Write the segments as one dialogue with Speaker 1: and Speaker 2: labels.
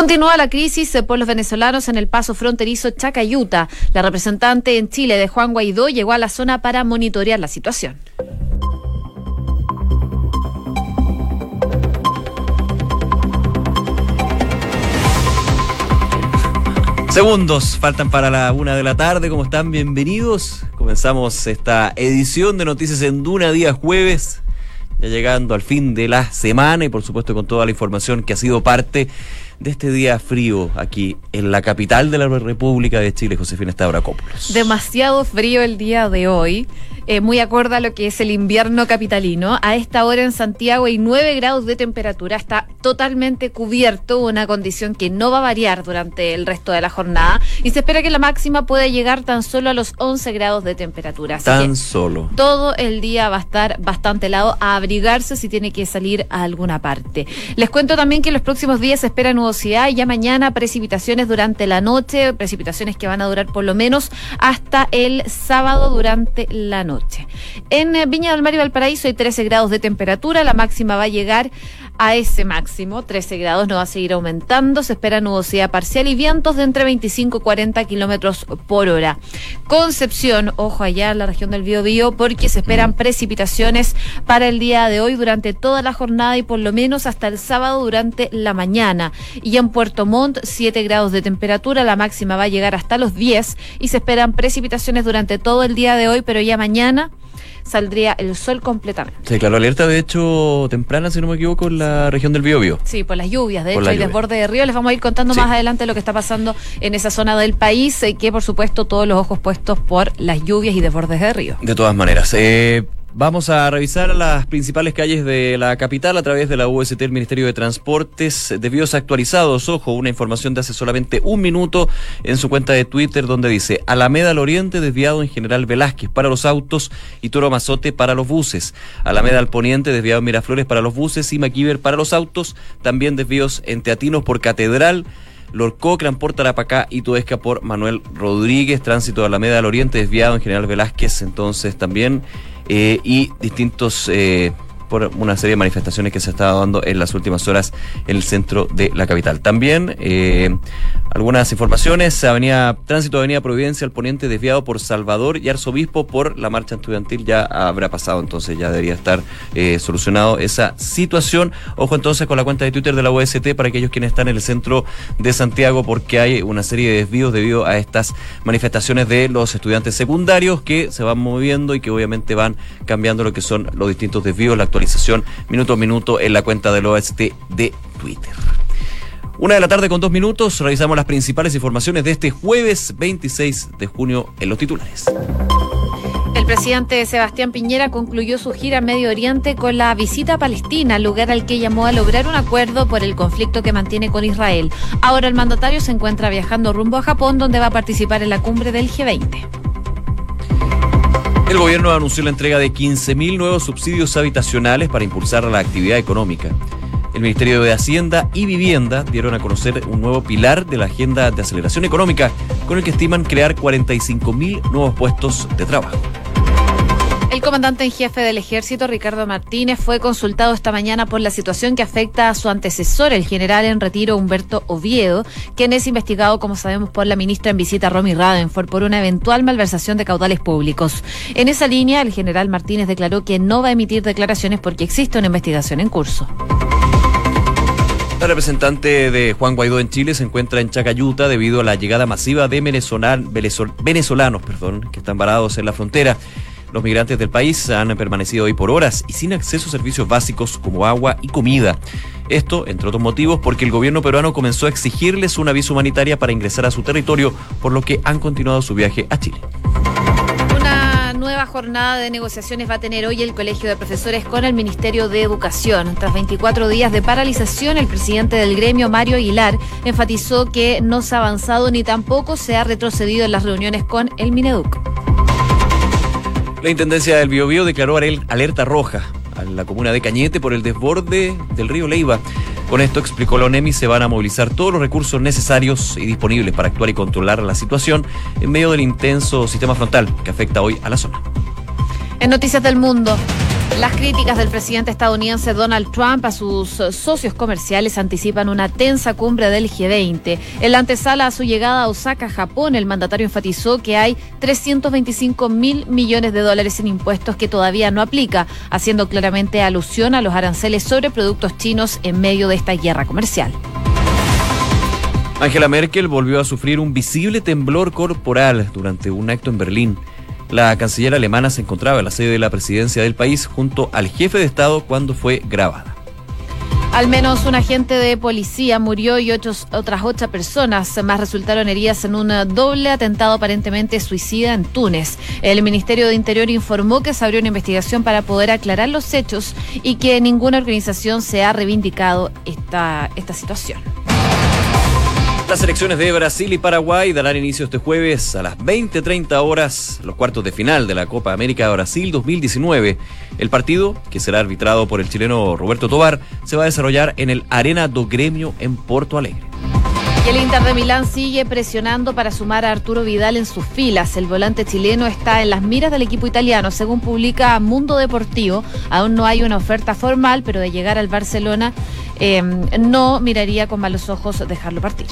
Speaker 1: Continúa la crisis por los venezolanos en el paso fronterizo Chacayuta. La representante en Chile de Juan Guaidó llegó a la zona para monitorear la situación.
Speaker 2: Segundos faltan para la una de la tarde. ¿Cómo están? Bienvenidos. Comenzamos esta edición de Noticias en Duna, día jueves. Ya llegando al fin de la semana y por supuesto con toda la información que ha sido parte de este día frío aquí en la capital de la República de Chile, Josefina Stavrakopoulos.
Speaker 1: Demasiado frío el día de hoy. Eh, muy acorde a lo que es el invierno capitalino. A esta hora en Santiago hay 9 grados de temperatura, está totalmente cubierto, una condición que no va a variar durante el resto de la jornada y se espera que la máxima pueda llegar tan solo a los 11 grados de temperatura.
Speaker 2: tan solo.
Speaker 1: Todo el día va a estar bastante helado, a abrigarse si tiene que salir a alguna parte. Les cuento también que los próximos días se espera nubosidad y ya mañana precipitaciones durante la noche, precipitaciones que van a durar por lo menos hasta el sábado durante la noche. En eh, Viña del Mar y Valparaíso hay 13 grados de temperatura, la máxima va a llegar a ese máximo, 13 grados, no va a seguir aumentando, se espera nubosidad parcial y vientos de entre 25 y 40 kilómetros por hora. Concepción, ojo allá en la región del Biobío, porque se esperan precipitaciones para el día de hoy durante toda la jornada y por lo menos hasta el sábado durante la mañana. Y en Puerto Montt, 7 grados de temperatura, la máxima va a llegar hasta los 10 y se esperan precipitaciones durante todo el día de hoy, pero ya mañana saldría el sol completamente.
Speaker 2: Sí, claro, alerta de hecho temprana, si no me equivoco, en la región del Biobío.
Speaker 1: Sí, por las lluvias, de hecho hay desborde de río, les vamos a ir contando más adelante lo que está pasando en esa zona del país, y que por supuesto todos los ojos puestos por las lluvias y desbordes de río.
Speaker 2: De todas maneras, eh, Vamos a revisar las principales calles de la capital a través de la UST, el Ministerio de Transportes. Desvíos actualizados, ojo, una información de hace solamente un minuto en su cuenta de Twitter donde dice Alameda al Oriente desviado en General Velázquez para los autos y Toro Mazote para los buses. Alameda al Poniente desviado en Miraflores para los buses y Maquiver para los autos. También desvíos en Teatinos por Catedral. Lorcó, por Tarapacá y Tuesca por Manuel Rodríguez, tránsito de Alameda al Oriente, desviado en General Velázquez, entonces también eh, y distintos eh, por una serie de manifestaciones que se estado dando en las últimas horas en el centro de la capital. También eh, algunas informaciones, Avenida Tránsito Avenida Providencia al poniente desviado por Salvador y Arzobispo por la marcha estudiantil ya habrá pasado, entonces ya debería estar eh, solucionado esa situación. Ojo entonces con la cuenta de Twitter de la UST para aquellos quienes están en el centro de Santiago porque hay una serie de desvíos debido a estas manifestaciones de los estudiantes secundarios que se van moviendo y que obviamente van cambiando lo que son los distintos desvíos, la minuto a minuto en la cuenta del OST de Twitter. Una de la tarde con dos minutos, revisamos las principales informaciones de este jueves 26 de junio en los titulares.
Speaker 1: El presidente Sebastián Piñera concluyó su gira a Medio Oriente con la visita a Palestina, lugar al que llamó a lograr un acuerdo por el conflicto que mantiene con Israel. Ahora el mandatario se encuentra viajando rumbo a Japón, donde va a participar en la cumbre del G20.
Speaker 2: El gobierno anunció la entrega de 15.000 nuevos subsidios habitacionales para impulsar la actividad económica. El Ministerio de Hacienda y Vivienda dieron a conocer un nuevo pilar de la agenda de aceleración económica con el que estiman crear 45.000 nuevos puestos de trabajo.
Speaker 1: El comandante en jefe del ejército, Ricardo Martínez, fue consultado esta mañana por la situación que afecta a su antecesor, el general en retiro Humberto Oviedo, quien es investigado, como sabemos, por la ministra en visita Romy Radenford por una eventual malversación de caudales públicos. En esa línea, el general Martínez declaró que no va a emitir declaraciones porque existe una investigación en curso.
Speaker 2: La representante de Juan Guaidó en Chile se encuentra en Chacayuta debido a la llegada masiva de venezolanos perdón, que están varados en la frontera. Los migrantes del país han permanecido hoy por horas y sin acceso a servicios básicos como agua y comida. Esto, entre otros motivos, porque el gobierno peruano comenzó a exigirles una visa humanitaria para ingresar a su territorio, por lo que han continuado su viaje a Chile
Speaker 1: Una nueva jornada de negociaciones va a tener hoy el Colegio de Profesores con el Ministerio de Educación. Tras 24 días de paralización, el presidente del gremio, Mario Aguilar, enfatizó que no se ha avanzado ni tampoco se ha retrocedido en las reuniones con el Mineduc.
Speaker 2: La Intendencia del Biobío declaró alerta roja a la comuna de Cañete por el desborde del río Leiva. Con esto, explicó la ONEMI, se van a movilizar todos los recursos necesarios y disponibles para actuar y controlar la situación en medio del intenso sistema frontal que afecta hoy a la zona.
Speaker 1: En Noticias del Mundo, Las críticas del presidente estadounidense Donald Trump a sus socios comerciales anticipan una tensa cumbre del G20. En la antesala a su llegada a Osaka, Japón, el mandatario enfatizó que hay 325 mil millones de dólares en impuestos que todavía no aplica, haciendo claramente alusión a los aranceles sobre productos chinos en medio de esta guerra comercial.
Speaker 2: Angela Merkel volvió a sufrir un visible temblor corporal durante un acto en Berlín. La canciller alemana se encontraba en la sede de la presidencia del país junto al jefe de Estado cuando fue grabada.
Speaker 1: Al menos un agente de policía murió y otras ocho personas más resultaron heridas en un doble atentado aparentemente suicida en Túnez. El Ministerio de Interior informó que se abrió una investigación para poder aclarar los hechos y que ninguna organización se ha reivindicado esta, esta situación.
Speaker 2: Las elecciones de Brasil y Paraguay darán inicio este jueves a las 20.30 horas los cuartos de final de la Copa América Brasil 2019. El partido, que será arbitrado por el chileno Roberto Tobar, se va a desarrollar en el Arena do Gremio en Porto Alegre.
Speaker 1: Y el Inter de Milán sigue presionando para sumar a Arturo Vidal en sus filas. El volante chileno está en las miras del equipo italiano. Según publica Mundo Deportivo, aún no hay una oferta formal, pero de llegar al Barcelona eh, no miraría con malos ojos dejarlo partir.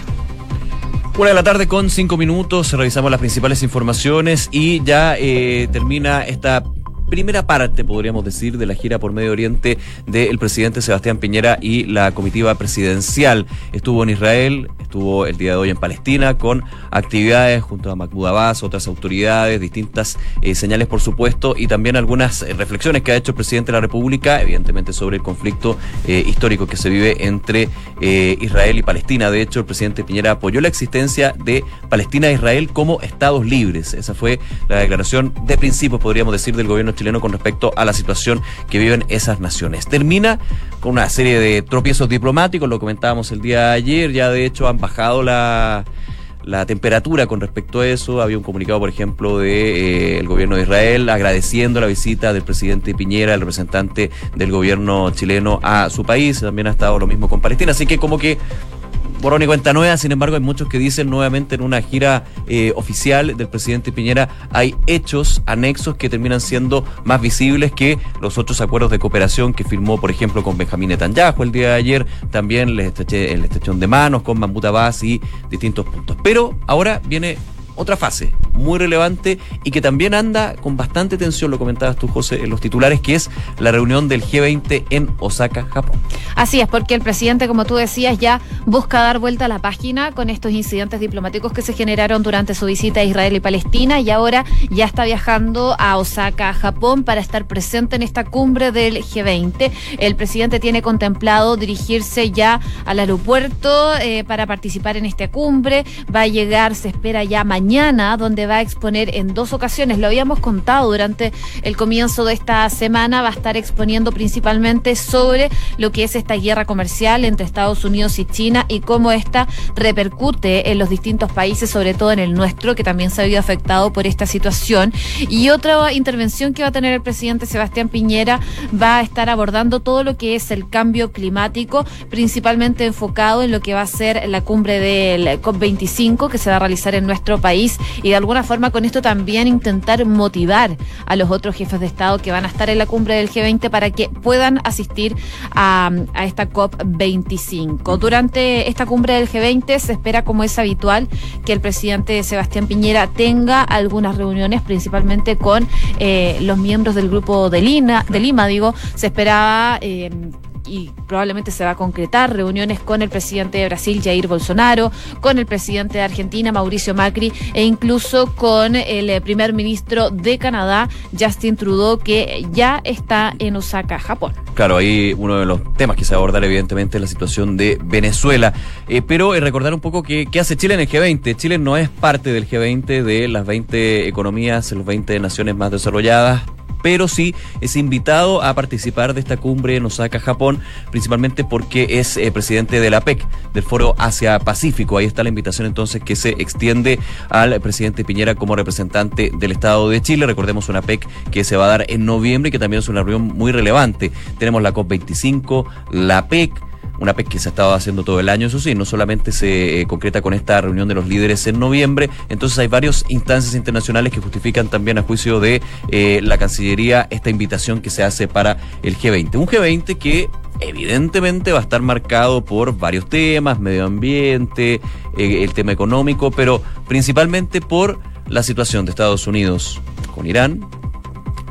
Speaker 2: Una de la tarde con cinco minutos, revisamos las principales informaciones y ya eh, termina esta primera parte, podríamos decir, de la gira por Medio Oriente del presidente Sebastián Piñera y la comitiva presidencial. Estuvo en Israel, estuvo el día de hoy en Palestina con actividades junto a Mahmoud Abbas, otras autoridades, distintas eh, señales por supuesto y también algunas eh, reflexiones que ha hecho el presidente de la República, evidentemente sobre el conflicto eh, histórico que se vive entre Israel y Palestina. De hecho, el presidente Piñera apoyó la existencia de Palestina e Israel como estados libres. Esa fue la declaración de principio, podríamos decir, del gobierno chileno con respecto a la situación que viven esas naciones. Termina con una serie de tropiezos diplomáticos, lo comentábamos el día de ayer, ya de hecho han bajado la, la temperatura con respecto a eso. Había un comunicado, por ejemplo, del de, eh, gobierno de Israel agradeciendo la visita del presidente Piñera, el representante del gobierno chileno a su país. También ha estado lo mismo con Palestina. Así que como que borrón y cuenta nueva, sin embargo hay muchos que dicen nuevamente en una gira eh, oficial del presidente Piñera hay hechos anexos que terminan siendo más visibles que los otros acuerdos de cooperación que firmó, por ejemplo, con Benjamín Netanyahu el día de ayer, también el estrechón de manos con Mahmoud Abbas y distintos puntos. Pero ahora viene otra fase muy relevante y que también anda con bastante tensión, lo comentabas tú, José, en los titulares, que es la reunión del G20 en Osaka, Japón.
Speaker 1: Así es, porque el presidente, como tú decías, ya busca dar vuelta a la página con estos incidentes diplomáticos que se generaron durante su visita a Israel y Palestina y ahora ya está viajando a Osaka, Japón, para estar presente en esta cumbre del G20. El presidente tiene contemplado dirigirse ya al aeropuerto eh, para participar en esta cumbre. Va a llegar, se espera ya mañana mañana, donde va a exponer en dos ocasiones. Lo habíamos contado durante el comienzo de esta semana. Va a estar exponiendo principalmente sobre lo que es esta guerra comercial entre Estados Unidos y China y cómo esta repercute en los distintos países, sobre todo en el nuestro, que también se ha visto afectado por esta situación. Y otra intervención que va a tener el presidente Sebastián Piñera va a estar abordando todo lo que es el cambio climático, principalmente enfocado en lo que va a ser la cumbre del COP25 que se va a realizar en nuestro país y de alguna forma con esto también intentar motivar a los otros jefes de Estado que van a estar en la cumbre del G20 para que puedan asistir a, esta COP25. Durante esta cumbre del G20 se espera, como es habitual, que el presidente Sebastián Piñera tenga algunas reuniones, principalmente con eh, los miembros del grupo de Lima, de Lima digo, se esperaba eh, y probablemente se va a concretar reuniones con el presidente de Brasil, Jair Bolsonaro, con el presidente de Argentina, Mauricio Macri, e incluso con el eh, primer ministro de Canadá, Justin Trudeau, que ya está en Osaka, Japón.
Speaker 2: Claro, ahí uno de los temas que se va a abordar, evidentemente, es la situación de Venezuela. Eh, pero eh, recordar un poco qué hace Chile en el G20. Chile no es parte del G20 de las 20 economías, las 20 naciones más desarrolladas pero sí es invitado a participar de esta cumbre en Osaka, Japón, principalmente porque es eh, presidente de la PEC, del Foro Asia-Pacífico. Ahí está la invitación entonces que se extiende al presidente Piñera como representante del Estado de Chile. Recordemos una PEC que se va a dar en noviembre y que también es una reunión muy relevante. Tenemos la COP25, la PEC, una PEC que se ha estado haciendo todo el año, eso sí, no solamente se eh, concreta con esta reunión de los líderes en noviembre, entonces hay varias instancias internacionales que justifican también a juicio de eh, la Cancillería esta invitación que se hace para el G20. Un G20 que evidentemente va a estar marcado por varios temas, medio ambiente, eh, el tema económico, pero principalmente por la situación de Estados Unidos con Irán,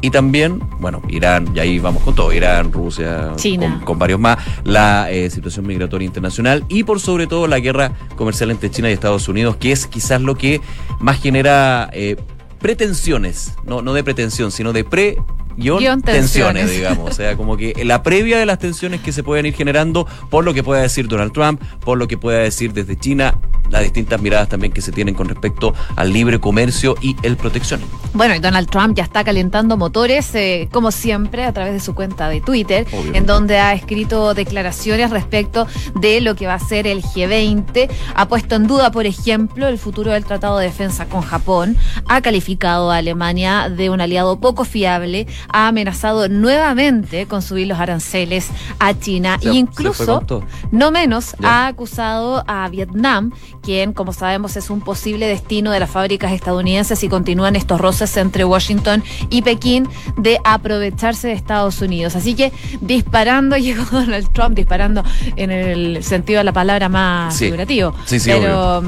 Speaker 2: y también, bueno, Irán, y ahí vamos con todo, Irán, Rusia,
Speaker 1: China.
Speaker 2: Con, varios más, la eh, situación migratoria internacional y por sobre todo la guerra comercial entre China y Estados Unidos, que es quizás lo que más genera eh, pretensiones, no, no de pretensión, sino de pre tensiones. tensiones, digamos. O sea, como que la previa de las tensiones que se pueden ir generando por lo que pueda decir Donald Trump, por lo que pueda decir desde China, las distintas miradas también que se tienen con respecto al libre comercio y el proteccionismo.
Speaker 1: Bueno, y Donald Trump ya está calentando motores, eh, como siempre, a través de su cuenta de Twitter, en donde ha escrito declaraciones respecto de lo que va a ser el G20. Ha puesto en duda, por ejemplo, el futuro del Tratado de Defensa con Japón. Ha calificado a Alemania de un aliado poco fiable ha amenazado nuevamente con subir los aranceles a China e incluso, no menos, ha acusado a Vietnam, quien, como sabemos, es un posible destino de las fábricas estadounidenses y continúan estos roces entre Washington y Pekín de aprovecharse de Estados Unidos. Así que disparando llegó Donald Trump, disparando en el sentido de la palabra más figurativo.
Speaker 2: Sí, sí,
Speaker 1: pero,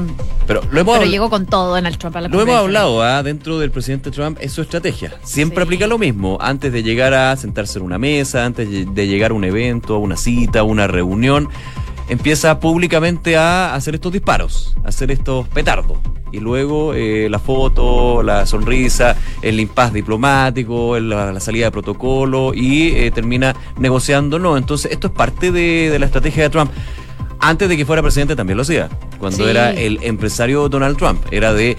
Speaker 2: pero,
Speaker 1: pero llegó con todo Donald Trump a la
Speaker 2: Lo hemos hablado, ¿ah? dentro del presidente Trump es su estrategia. Siempre aplica lo mismo antes de llegar a sentarse en una mesa, antes de llegar a un evento, a una cita, a una reunión, empieza públicamente a hacer estos disparos, a hacer estos petardos. Y luego eh, la foto, la sonrisa, el impas diplomático, la, salida de protocolo y eh, termina negociando. No, entonces esto es parte de, la estrategia de Trump antes de que fuera presidente también lo hacía. Cuando era el empresario Donald Trump. Era de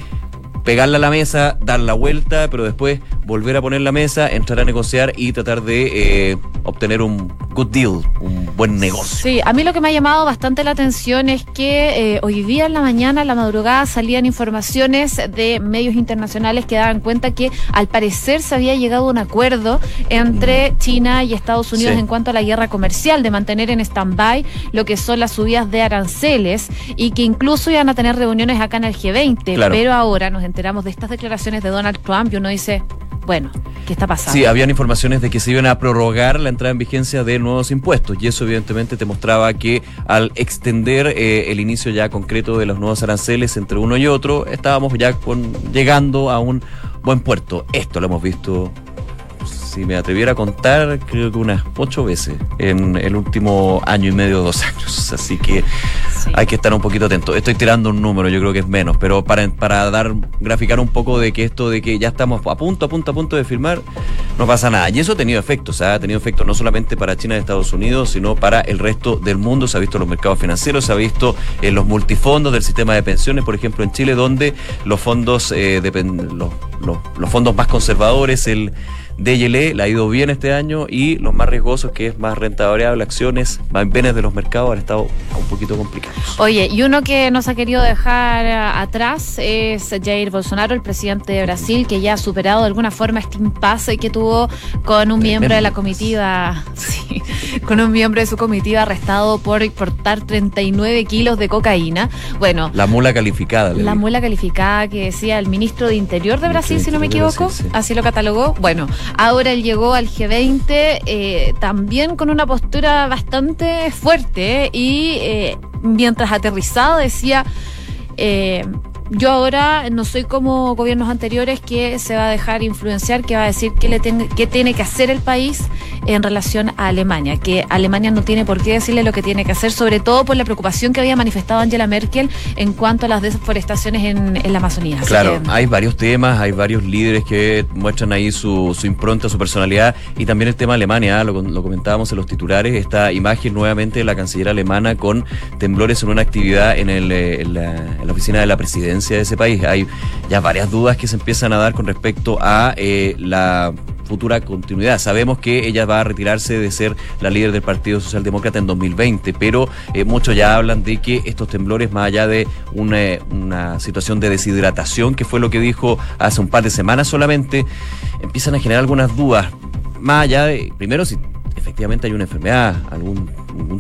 Speaker 2: pegarla a la mesa, dar la vuelta, pero después volver a poner la mesa, entrar a negociar y tratar de eh, obtener un good deal, un buen negocio.
Speaker 1: Sí, a mí lo que me ha llamado bastante la atención es que eh, hoy día en la mañana, en la madrugada, salían informaciones de medios internacionales que daban cuenta que al parecer se había llegado a un acuerdo entre mm. China y Estados Unidos en cuanto a la guerra comercial, de mantener en stand-by lo que son las subidas de aranceles y que incluso iban a tener reuniones acá en el G20, pero ahora nos enteramos de estas declaraciones de Donald Trump y uno dice, bueno, ¿qué está pasando?
Speaker 2: Sí, habían informaciones de que se iban a prorrogar la entrada en vigencia de nuevos impuestos y eso evidentemente te mostraba que al extender eh, el inicio ya concreto de los nuevos aranceles entre uno y otro, estábamos ya con, llegando a un buen puerto. Esto lo hemos visto si me atreviera a contar, creo que unas ocho veces en el último año y medio, dos años. Así que hay que estar un poquito atento. Estoy tirando un número, yo creo que es menos, pero para, para dar, graficar un poco de que esto de que ya estamos a punto, a punto, a punto de firmar, no pasa nada. Y eso ha tenido efectos, ha tenido efectos no solamente para China y Estados Unidos, sino para el resto del mundo. Se ha visto en los mercados financieros, se ha visto en los multifondos del sistema de pensiones, por ejemplo, en Chile, donde los fondos, eh, los, los fondos más conservadores, el DLE le ha ido bien este año y los más riesgosos, que es más renta variable, acciones, más bienes de los mercados, han estado un poquito complicados.
Speaker 1: Oye, y uno que nos ha querido dejar eh, atrás es Jair Bolsonaro, el presidente de Brasil, que ya ha superado de alguna forma este impasse que tuvo con un miembro de la comitiva, sí, con un miembro de su comitiva arrestado por exportar 39 kilos de cocaína. Bueno.
Speaker 2: La mula calificada.
Speaker 1: La mula calificada que decía el ministro de Interior de Brasil, si no me equivoco, así lo catalogó. Bueno, Ahora él llegó al G20 eh, también con una postura bastante fuerte y eh, mientras aterrizado decía... Yo ahora no soy como gobiernos anteriores que se va a dejar influenciar, que va a decir qué, le qué tiene que hacer el país en relación a Alemania, que Alemania no tiene por qué decirle lo que tiene que hacer, sobre todo por la preocupación que había manifestado Angela Merkel en cuanto a las deforestaciones en, la Amazonía.
Speaker 2: claro, hay varios temas, hay varios líderes que muestran ahí su, impronta, su personalidad, y también el tema Alemania, ¿ah? lo, comentábamos en los titulares, esta imagen nuevamente de la canciller alemana con temblores en una actividad en, el, eh, en la oficina de la presidencia de ese país. Hay ya varias dudas que se empiezan a dar con respecto a eh, la futura continuidad. Sabemos que ella va a retirarse de ser la líder del Partido Socialdemócrata en 2020, pero eh, muchos ya hablan de que estos temblores, más allá de una, una, situación de deshidratación, que fue lo que dijo hace un par de semanas solamente, empiezan a generar algunas dudas. Más allá de, primero, si efectivamente hay una enfermedad, algún,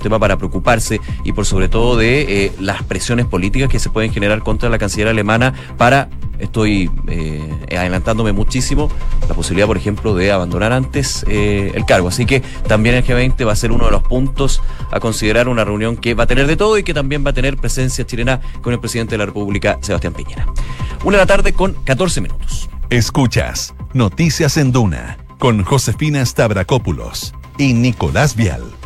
Speaker 2: tema para preocuparse y por sobre todo de eh, las presiones políticas que se pueden generar contra la canciller alemana para estoy eh, adelantándome muchísimo la posibilidad, por ejemplo, de abandonar antes eh, el cargo. Así que también el G20 va a ser uno de los puntos a considerar una reunión que va a tener de todo y que también va a tener presencia chilena con el presidente de la República, Sebastián Piñera. Una de la tarde con 14 minutos.
Speaker 3: Escuchas Noticias en Duna con Josefina Stavrakopoulos y Nicolás Vial.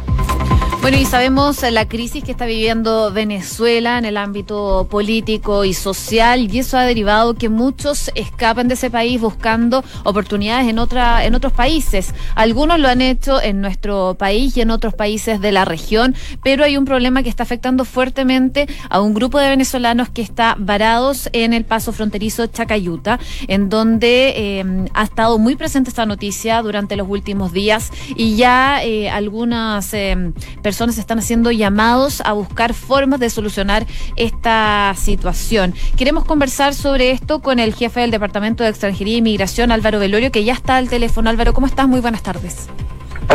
Speaker 1: Bueno, y sabemos la crisis que está viviendo Venezuela en el ámbito político y social, y eso ha derivado que muchos escapen de ese país buscando oportunidades en, otra, en otros países. Algunos lo han hecho en nuestro país y en otros países de la región, pero hay un problema que está afectando fuertemente a un grupo de venezolanos que está varados en el paso fronterizo Chacayuta, en donde eh, ha estado muy presente esta noticia durante los últimos días y ya eh, algunas eh, personas personas están haciendo llamados a buscar formas de solucionar esta situación. Queremos conversar sobre esto con el jefe del Departamento de Extranjería e Inmigración, Álvaro Velorio, que ya está al teléfono. Álvaro, ¿cómo estás? Muy buenas tardes.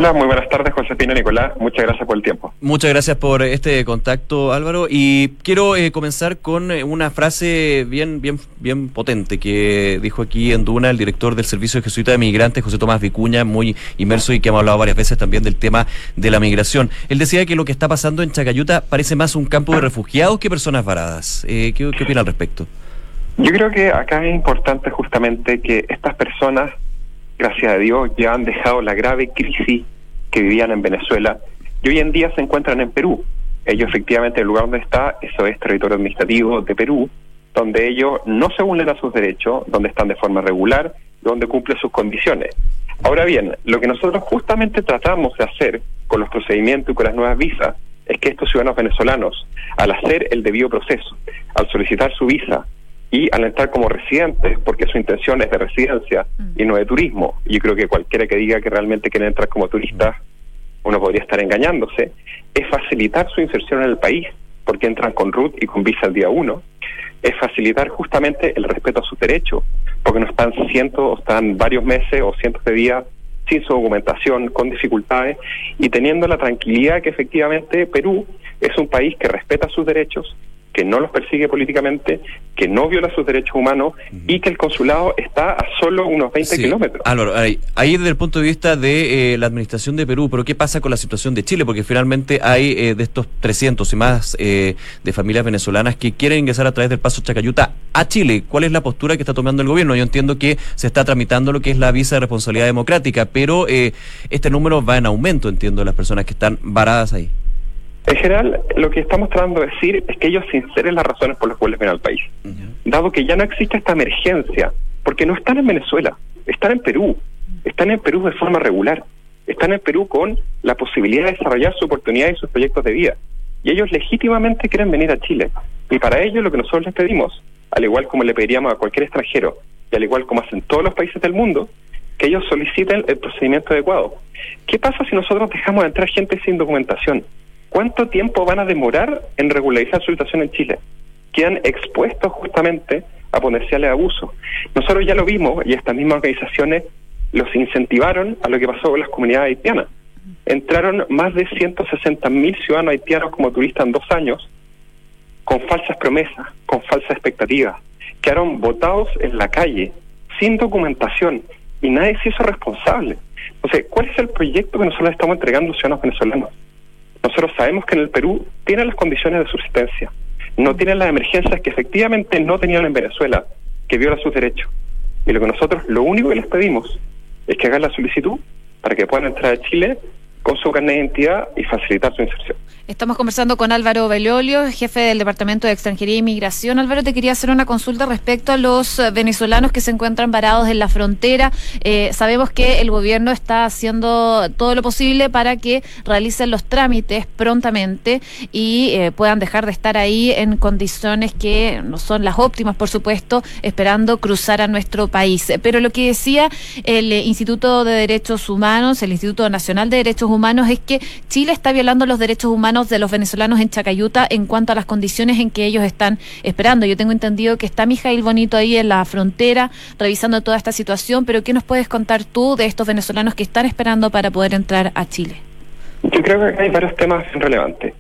Speaker 4: Hola, muy buenas tardes, Josefina Nicolás. Muchas gracias por el tiempo.
Speaker 2: Muchas gracias por este contacto, Álvaro. Y quiero eh, comenzar con eh, una frase bien, bien, bien potente que dijo aquí en Duna el director del Servicio de Jesuita de Migrantes, José Tomás Vicuña, muy inmerso y que hemos hablado varias veces también del tema de la migración. Él decía que lo que está pasando en Chacayuta parece más un campo de refugiados que personas varadas. Eh, ¿qué, ¿Qué opina al respecto?
Speaker 4: Yo creo que acá es importante justamente que estas personas gracias a Dios, ya han dejado la grave crisis que vivían en Venezuela y hoy en día se encuentran en Perú. Ellos efectivamente el lugar donde está, eso es territorio administrativo de Perú, donde ellos no se vulneran sus derechos, donde están de forma regular, donde cumplen sus condiciones. Ahora bien, lo que nosotros justamente tratamos de hacer con los procedimientos y con las nuevas visas es que estos ciudadanos venezolanos, al hacer el debido proceso, al solicitar su visa, y al entrar como residentes, porque su intención es de residencia y no de turismo. Yo creo que cualquiera que diga que realmente quiere entrar como turista, uno podría estar engañándose, es facilitar su inserción en el país, porque entran con RUT y con visa el día uno, es facilitar justamente el respeto a sus derechos, porque no están cientos o están varios meses o cientos de días sin su documentación, con dificultades, y teniendo la tranquilidad que efectivamente Perú es un país que respeta sus derechos, que no los persigue políticamente, que no viola sus derechos humanos y que el consulado está a solo unos 20 kilómetros.
Speaker 2: Álvaro, ahí, desde el punto de vista de eh, la administración de Perú, pero ¿qué pasa con la situación de Chile? Porque finalmente hay eh, de estos 300 y más eh, de familias venezolanas que quieren ingresar a través del paso Chacayuta a Chile. ¿Cuál es la postura que está tomando el gobierno? Yo entiendo que se está tramitando lo que es la visa de responsabilidad democrática, pero este número va en aumento, entiendo, de las personas que están varadas ahí.
Speaker 4: En general, lo que estamos tratando de decir es que ellos sinceren las razones por las cuales vienen al país. Dado que ya no existe esta emergencia, porque no están en Venezuela, están en Perú, están en Perú de forma regular, están en Perú con la posibilidad de desarrollar su oportunidad y sus proyectos de vida. Y ellos legítimamente quieren venir a Chile. Y para ello lo que nosotros les pedimos, al igual como le pediríamos a cualquier extranjero, y al igual como hacen todos los países del mundo, que ellos soliciten el procedimiento adecuado. ¿Qué pasa si nosotros dejamos de entrar gente sin documentación? ¿Cuánto tiempo van a demorar en regularizar su situación en Chile? Quedan expuestos justamente a potenciales abusos. Nosotros ya lo vimos y estas mismas organizaciones los incentivaron a lo que pasó con las comunidades haitianas. Entraron más de 160 mil ciudadanos haitianos como turistas en dos años con falsas promesas, con falsas expectativas. Quedaron votados en la calle, sin documentación, y nadie se hizo responsable. Entonces, ¿cuál es el proyecto que nosotros estamos entregando a los ciudadanos venezolanos? Nosotros sabemos que en el Perú tienen las condiciones de subsistencia, no tienen las emergencias que efectivamente no tenían en Venezuela, que viola sus derechos. Y lo que nosotros, lo único que les pedimos es que hagan la solicitud para que puedan entrar a Chile con su carnet de identidad y facilitar su inserción.
Speaker 1: Estamos conversando con Álvaro Belolio, jefe del Departamento de Extranjería e Inmigración. Álvaro, te quería hacer una consulta respecto a los eh, venezolanos que se encuentran varados en la frontera. Eh, sabemos que el gobierno está haciendo todo lo posible para que realicen los trámites prontamente y eh, puedan dejar de estar ahí en condiciones que no son las óptimas, por supuesto, esperando cruzar a nuestro país. Pero lo que decía el Instituto de Derechos Humanos, el Instituto Nacional de Derechos Humanos, es que Chile está violando los derechos humanos de los venezolanos en Chacayuta en cuanto a las condiciones en que ellos están esperando. Yo tengo entendido que está Mijail Bonito ahí en la frontera revisando toda esta situación, pero ¿qué nos puedes contar tú de estos venezolanos que están esperando para poder entrar a Chile?
Speaker 4: Yo creo que hay varios temas relevantes.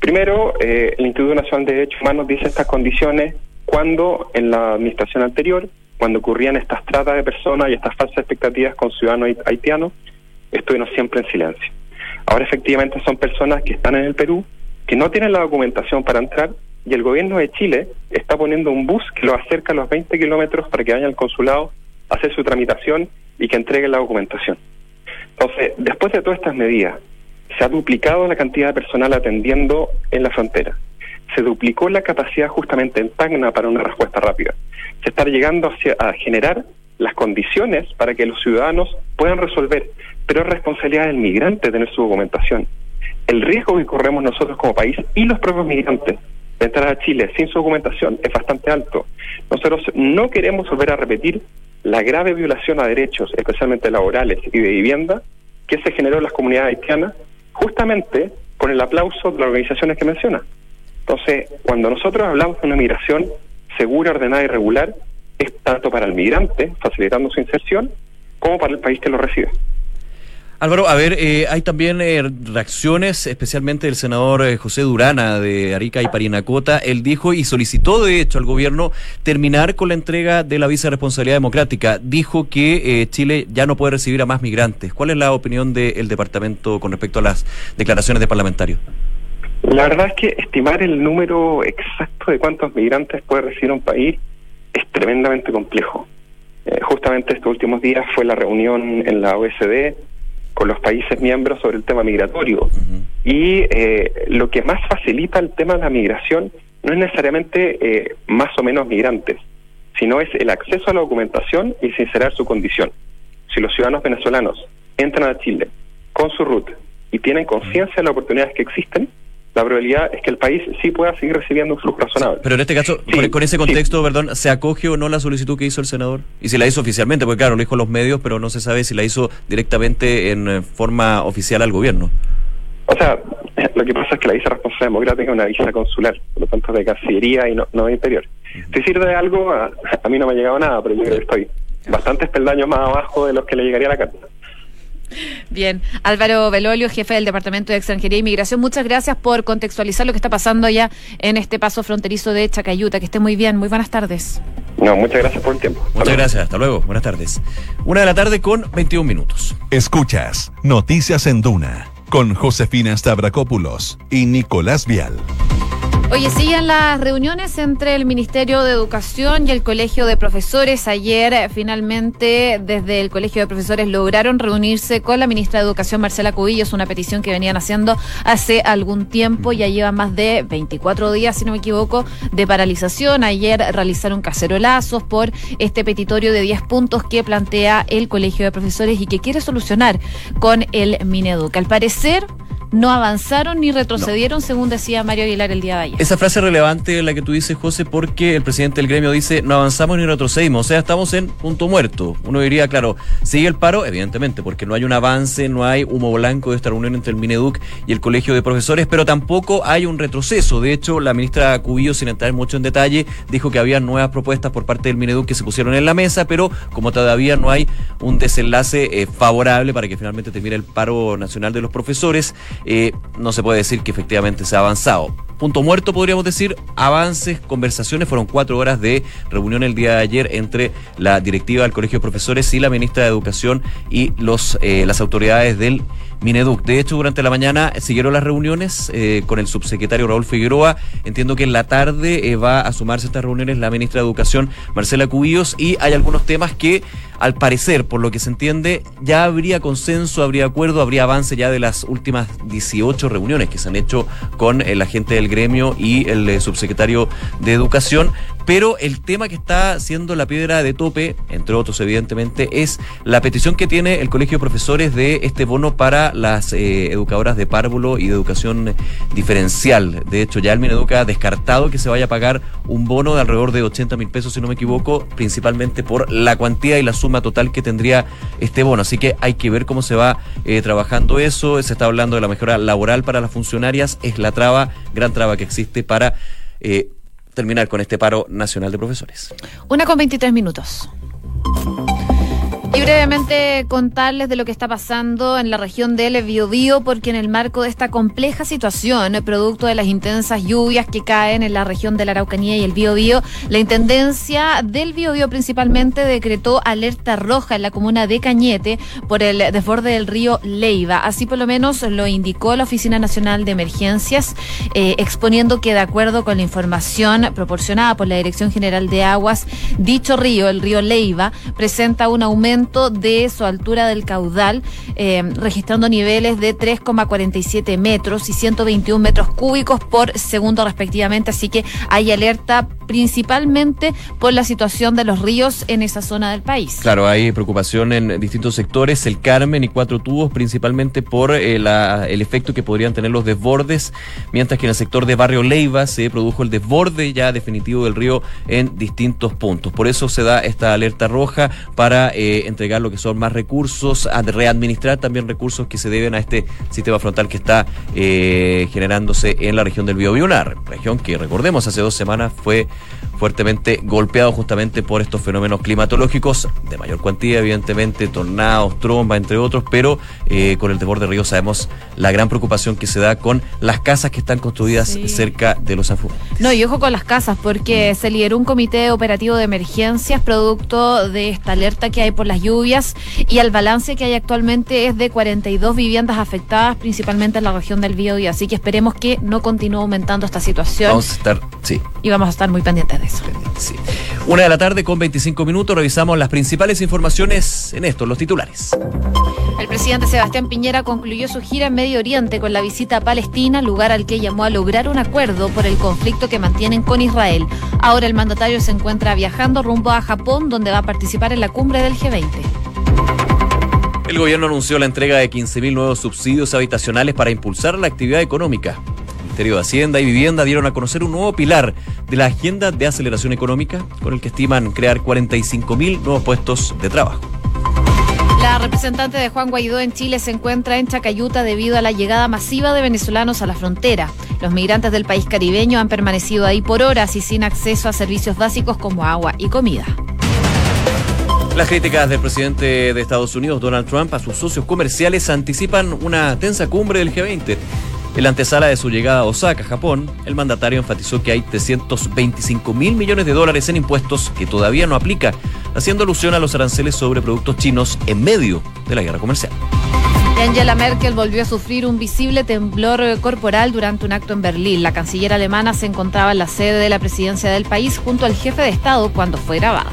Speaker 4: Primero, eh, el Instituto Nacional de Derechos Humanos dice estas condiciones cuando en la administración anterior, cuando ocurrían estas tratas de personas y estas falsas expectativas con ciudadanos haitianos, estuvieron siempre en silencio. Ahora efectivamente son personas que están en el Perú, que no tienen la documentación para entrar y el gobierno de Chile está poniendo un bus que los acerca a los 20 kilómetros para que vayan al consulado a hacer su tramitación y que entreguen la documentación. Entonces, después de todas estas medidas, se ha duplicado la cantidad de personal atendiendo en la frontera. Se duplicó la capacidad justamente en Tacna para una respuesta rápida. Se está llegando a generar las condiciones para que los ciudadanos puedan resolver, pero es responsabilidad del migrante tener su documentación. El riesgo que corremos nosotros como país y los propios migrantes de entrar a Chile sin su documentación es bastante alto. Nosotros no queremos volver a repetir la grave violación a derechos, especialmente laborales y de vivienda, que se generó en las comunidades haitianas, justamente con el aplauso de las organizaciones que menciona. Entonces, cuando nosotros hablamos de una migración segura, ordenada y regular, es tanto para el migrante, facilitando su inserción, como para el país que lo recibe.
Speaker 2: Álvaro, a ver, eh, hay también eh, reacciones, especialmente del senador eh, José Durana de Arica y Parinacota. Él dijo y solicitó, de hecho, al gobierno terminar con la entrega de la visa de responsabilidad democrática. Dijo que Chile ya no puede recibir a más migrantes. ¿Cuál es la opinión del departamento con respecto a las declaraciones de parlamentarios?
Speaker 4: La verdad es que estimar el número exacto de cuántos migrantes puede recibir un país es tremendamente complejo. justamente estos últimos días fue la reunión en la OSD con los países miembros sobre el tema migratorio. Y eh, lo que más facilita el tema de la migración no es necesariamente eh, más o menos migrantes, sino es el acceso a la documentación y sincerar su condición. Si los ciudadanos venezolanos entran a Chile con su RUT y tienen conciencia de las oportunidades que existen, la probabilidad es que el país sí pueda seguir recibiendo un flujo razonable.
Speaker 2: Pero en este caso, con ese contexto, perdón, ¿se acoge o no la solicitud que hizo el senador? Y si la hizo oficialmente, porque claro, lo dijo los medios, pero no se sabe si la hizo directamente en eh, forma oficial al gobierno.
Speaker 4: O sea, lo que pasa es que la visa responsable democrática es una visa consular, por lo tanto de Cancillería y no, no de Interior. Si sirve de algo, a, a, mí no me ha llegado nada, pero yo creo que estoy bastantes peldaños más abajo de los que le llegaría a la carta.
Speaker 1: Bien, Álvaro Belolio, jefe del Departamento de Extranjería e Inmigración, muchas gracias por contextualizar lo que está pasando allá en este paso fronterizo de Chacayuta. Que esté muy bien, muy buenas tardes.
Speaker 4: No, muchas gracias por el tiempo.
Speaker 2: muchas gracias, hasta luego, buenas tardes. Una de la tarde con 21 minutos.
Speaker 3: Escuchas Noticias en Duna con Josefina Stavrakopoulos y Nicolás Vial.
Speaker 1: Oye, siguen las reuniones entre el Ministerio de Educación y el Colegio de Profesores. Ayer, eh, finalmente, desde el Colegio de Profesores lograron reunirse con la ministra de Educación, Marcela Cubillos, una petición que venían haciendo hace algún tiempo. Ya lleva más de 24 días, si no me equivoco, de paralización. Ayer realizaron cacerolazos por este petitorio de 10 puntos que plantea el Colegio de Profesores y que quiere solucionar con el Mineduc. Al parecer, no avanzaron ni retrocedieron, según decía Mario Aguilar el día de ayer.
Speaker 2: Esa frase es relevante la que tú dices, José, porque el presidente del gremio dice no avanzamos ni retrocedimos, o sea, estamos en punto muerto. Uno diría, claro, sigue el paro, evidentemente, porque no hay un avance, no hay humo blanco de esta reunión entre el Mineduc y el Colegio de Profesores, pero tampoco hay un retroceso. De hecho, la ministra Cubillo, sin entrar mucho en detalle, dijo que había nuevas propuestas por parte del Mineduc que se pusieron en la mesa, pero como todavía no hay un desenlace eh, favorable para que finalmente termine el paro nacional de los profesores, no se puede decir que efectivamente se ha avanzado. Punto muerto, podríamos decir, avances, conversaciones. Fueron cuatro horas de reunión el día de ayer entre la directiva del Colegio de Profesores y la ministra de Educación y los, eh, las autoridades del Mineduc. De hecho, durante la mañana siguieron las reuniones eh, con el subsecretario Raúl Figueroa. Entiendo que en la tarde eh, va a sumarse a estas reuniones la ministra de Educación, Marcela Cubillos, y hay algunos temas que, al parecer, por lo que se entiende, ya habría consenso, habría acuerdo, habría avance ya de las últimas 18 reuniones que se han hecho con la gente del gremio y el eh, subsecretario de Educación. Pero el tema que está siendo la piedra de tope, entre otros evidentemente, es la petición que tiene el Colegio de Profesores de este bono para las eh, educadoras de párvulo y de educación diferencial. De hecho, ya el Mineduca ha descartado que se vaya a pagar un bono de alrededor de 80 mil pesos, si no me equivoco, principalmente por la cuantía y la suma total que tendría este bono. Así que hay que ver cómo se va eh, trabajando eso. Se está hablando de la mejora laboral para las funcionarias. Es la traba, gran traba que existe para... Eh, terminar con este paro nacional de profesores.
Speaker 1: Una con 23 minutos. Y brevemente contarles de lo que está pasando en la región del Biobío, porque en el marco de esta compleja situación, producto de las intensas lluvias que caen en la región de la Araucanía y el Biobío, la Intendencia del Biobío principalmente decretó alerta roja en la comuna de Cañete por el desborde del río Leiva. Así por lo menos lo indicó la Oficina Nacional de Emergencias, eh, exponiendo que de acuerdo con la información proporcionada por la Dirección General de Aguas, dicho río, el río Leiva, presenta un aumento de su altura del caudal, eh, registrando niveles de 3,47 metros y 121 metros cúbicos por segundo respectivamente. Así que hay alerta principalmente por la situación de los ríos en esa zona del país.
Speaker 2: Claro, hay preocupación en distintos sectores, el Carmen y Cuatro Tubos, principalmente por eh, el efecto que podrían tener los desbordes, mientras que en el sector de Barrio Leiva se produjo el desborde ya definitivo del río en distintos puntos. Por eso se da esta alerta roja para eh, entregar lo que son más recursos, a readministrar también recursos que se deben a este sistema frontal que está eh, generándose en la región del Biobío, una región que recordemos hace dos semanas fue fuertemente golpeado justamente por estos fenómenos climatológicos de mayor cuantía, evidentemente, tornados, trombas, entre otros, pero eh, con el temor de río sabemos la gran preocupación que se da con las casas que están construidas cerca de los afluentes.
Speaker 1: No, y ojo con las casas, porque se lideró un comité operativo de emergencias producto de esta alerta que hay por las lluvias y el balance que hay actualmente es de 42 viviendas afectadas, principalmente en la región del Biobío, así que esperemos que no continúe aumentando esta situación.
Speaker 2: Vamos a estar, sí.
Speaker 1: Y vamos a estar muy pendientes de eso.
Speaker 2: Sí. Una de la tarde con 25 minutos revisamos las principales informaciones en estos, los titulares.
Speaker 1: El presidente Sebastián Piñera concluyó su gira en Medio Oriente con la visita a Palestina, lugar al que llamó a lograr un acuerdo por el conflicto que mantienen con Israel. Ahora el mandatario se encuentra viajando rumbo a Japón, donde va a participar en la cumbre del G20.
Speaker 2: El gobierno anunció la entrega de 15.000 nuevos subsidios habitacionales para impulsar la actividad económica. Ministerio de Hacienda y Vivienda dieron a conocer un nuevo pilar de la agenda de aceleración económica, con el que estiman crear 45.000 nuevos puestos de trabajo.
Speaker 1: La representante de Juan Guaidó en Chile se encuentra en Chacayuta debido a la llegada masiva de venezolanos a la frontera. Los migrantes del país caribeño han permanecido ahí por horas y sin acceso a servicios básicos como agua y comida.
Speaker 2: Las críticas del presidente de Estados Unidos, Donald Trump, a sus socios comerciales anticipan una tensa cumbre del G20. En la antesala de su llegada a Osaka, Japón, el mandatario enfatizó que hay 325 mil millones de dólares en impuestos que todavía no aplica, haciendo alusión a los aranceles sobre productos chinos en medio de la guerra comercial.
Speaker 1: Angela Merkel volvió a sufrir un visible temblor corporal durante un acto en Berlín. La canciller alemana se encontraba en la sede de la presidencia del país junto al jefe de Estado cuando fue grabada.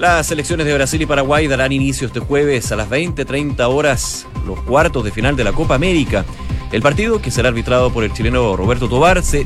Speaker 2: Las elecciones de Brasil y Paraguay darán inicio este jueves a las 20-30 horas los cuartos de final de la Copa América. El partido, que será arbitrado por el chileno Roberto Tobar, se